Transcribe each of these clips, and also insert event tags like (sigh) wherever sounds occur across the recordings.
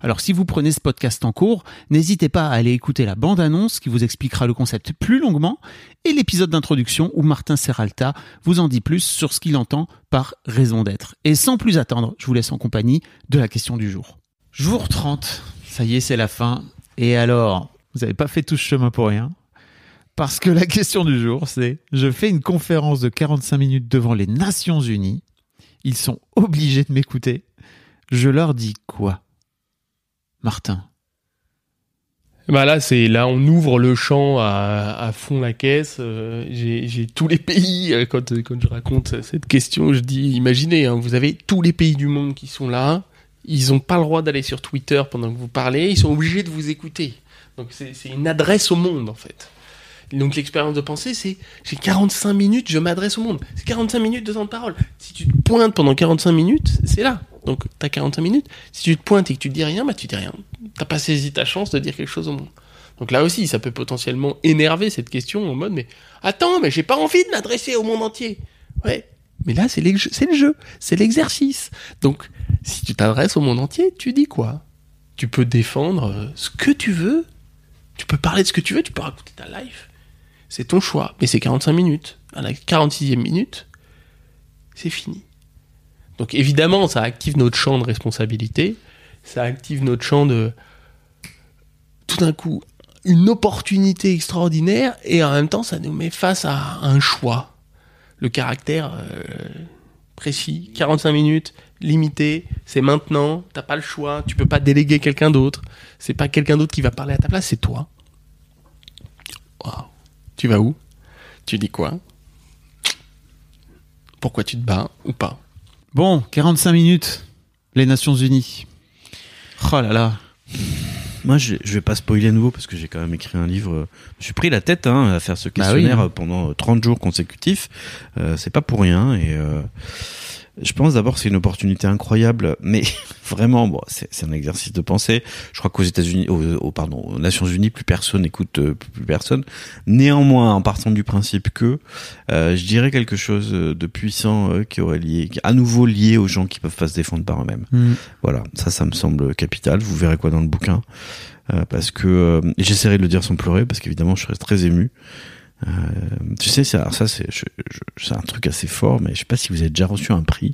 Alors si vous prenez ce podcast en cours, n'hésitez pas à aller écouter la bande-annonce qui vous expliquera le concept plus longuement et l'épisode d'introduction où Martin Serralta vous en dit plus sur ce qu'il entend par raison d'être. Et sans plus attendre, je vous laisse en compagnie de la question du jour. Jour 30, ça y est, c'est la fin. Et alors, vous n'avez pas fait tout ce chemin pour rien parce que la question du jour, c'est je fais une conférence de 45 minutes devant les Nations Unies. Ils sont obligés de m'écouter. Je leur dis quoi? Martin bah là, c'est là, on ouvre le champ à, fond la caisse. Euh, j'ai tous les pays. euh, Quand, quand je raconte cette question, je dis, imaginez, hein, vous avez tous les pays du monde qui sont là. Ils n'ont pas le droit d'aller sur Twitter pendant que vous parlez. Ils sont obligés de vous écouter. Donc c'est une adresse au monde en fait. Donc l'expérience de pensée, c'est j'ai 45 minutes, je m'adresse au monde. C'est 45 minutes de temps de parole. Si tu te pointes pendant 45 minutes, c'est là. Donc t'as 45 minutes. Si tu te pointes et que tu dis rien, bah tu dis rien. T'as pas saisi ta chance de dire quelque chose au monde. Donc là aussi, ça peut potentiellement énerver cette question en mode mais attends, mais j'ai pas envie de m'adresser au monde entier. Ouais. Mais là, c'est le jeu, c'est l'exercice. Donc si tu t'adresses au monde entier, tu dis quoi? Tu peux défendre euh, ce que tu veux. Tu peux parler de ce que tu veux, tu peux raconter ta life. C'est ton choix, mais c'est 45 minutes. À la 46e minute, c'est fini. Donc évidemment, ça active notre champ de responsabilité, ça active notre champ de tout d'un coup une opportunité extraordinaire et en même temps ça nous met face à un choix. Le caractère euh, précis, 45 minutes, limité, c'est maintenant, t'as pas le choix, tu peux pas déléguer quelqu'un d'autre, c'est pas quelqu'un d'autre qui va parler à ta place, c'est toi. Waouh. Tu vas où? Tu dis quoi? Pourquoi tu te bats ou pas? Bon, 45 minutes. Les Nations Unies. Oh là là. Moi, je, je vais pas spoiler à nouveau parce que j'ai quand même écrit un livre. euh, Je suis pris la tête hein, à faire ce Bah oui, questionnaire hein. euh, pendant 30 jours consécutifs. Euh, c'est pas pour rien et euh, je pense d'abord que c'est une opportunité incroyable, mais (laughs) vraiment, bon, c'est un exercice de pensée. Je crois qu'aux États-Unis, aux, aux- pardon, aux Nations Unies, plus personne écoute, euh, plus personne. Néanmoins, en partant du principe que, euh, je dirais quelque chose euh, de puissant euh, qui aurait lié, qui à nouveau lié aux gens qui peuvent pas se défendre par eux-mêmes. Hmm. Voilà, ça, ça me semble capital. Vous verrez quoi dans le bouquin, Euh, parce que euh, j'essaierai de le dire sans pleurer, parce qu'évidemment, je serai très ému. Euh, tu sais, alors ça, c'est un truc assez fort, mais je sais pas si vous avez déjà reçu un prix,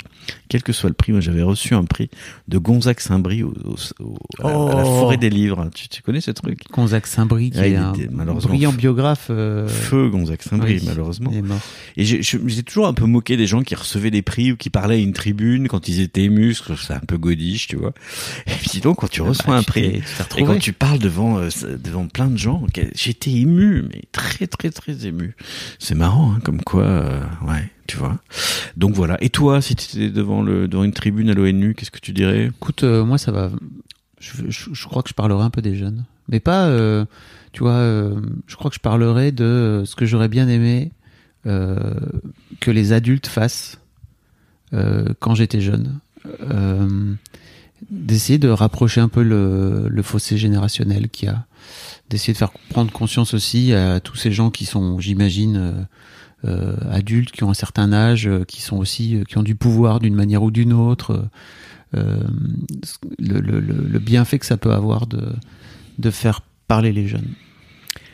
quel que soit le prix. Moi, j'avais reçu un prix de Gonzague Saint-Brie au, au- au- à, la, à la Oh. forêt des livres. Tu, tu connais ce truc? Gonzague Saint-Brie, qui Ouais, est un brillant biographe. euh, Feu Gonzague Saint-Brie, oui, malheureusement. Et j'ai toujours un peu moqué des gens qui recevaient des prix ou qui parlaient à une tribune quand ils étaient émus, parce que c'est un peu godiche, tu vois. Et puis donc, quand tu reçois Bah, un prix, et quand tu parles devant euh, devant plein de gens, j'étais ému, mais très très très ému. C'est marrant, hein, comme quoi, euh, ouais, tu vois. Donc voilà. Et toi, si tu étais devant le devant une tribune à l'ONU, qu'est-ce que tu dirais? Écoute, euh, moi, ça va. Je, crois que je parlerai un peu des jeunes. Mais pas, euh, tu vois, je crois que je parlerai de ce que j'aurais bien aimé que les adultes fassent quand j'étais jeune. D'essayer de rapprocher un peu le, le fossé générationnel qu'il y a. D'essayer de faire prendre conscience aussi à tous ces gens qui sont, j'imagine, euh, euh, adultes, qui ont un certain âge, euh, qui sont aussi, qui ont du pouvoir d'une manière ou d'une autre. le, bienfait que ça peut avoir de faire parler les jeunes.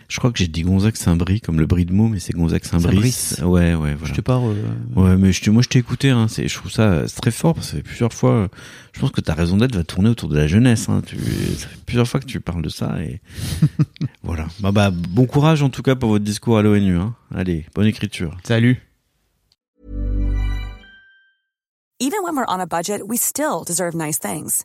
Je crois que j'ai dit Gonzague-Saint-Brie comme le brie de mots, mais c'est Gonzague-Saint-Brice. Saint-Brice. Ouais, ouais, Je voilà. te parle. euh, Ouais, mais je, moi je t'ai écouté, hein, c'est, je trouve ça euh, très fort parce que plusieurs fois, euh, je pense que ta raison d'être va tourner autour de la jeunesse. Hein, tu, ça fait plusieurs fois que tu parles de ça et (laughs) voilà. Bah, bah, bon courage en tout cas pour votre discours à l'ONU. Hein. Allez, bonne écriture. Salut. Even when we're on a budget, we still deserve nice things.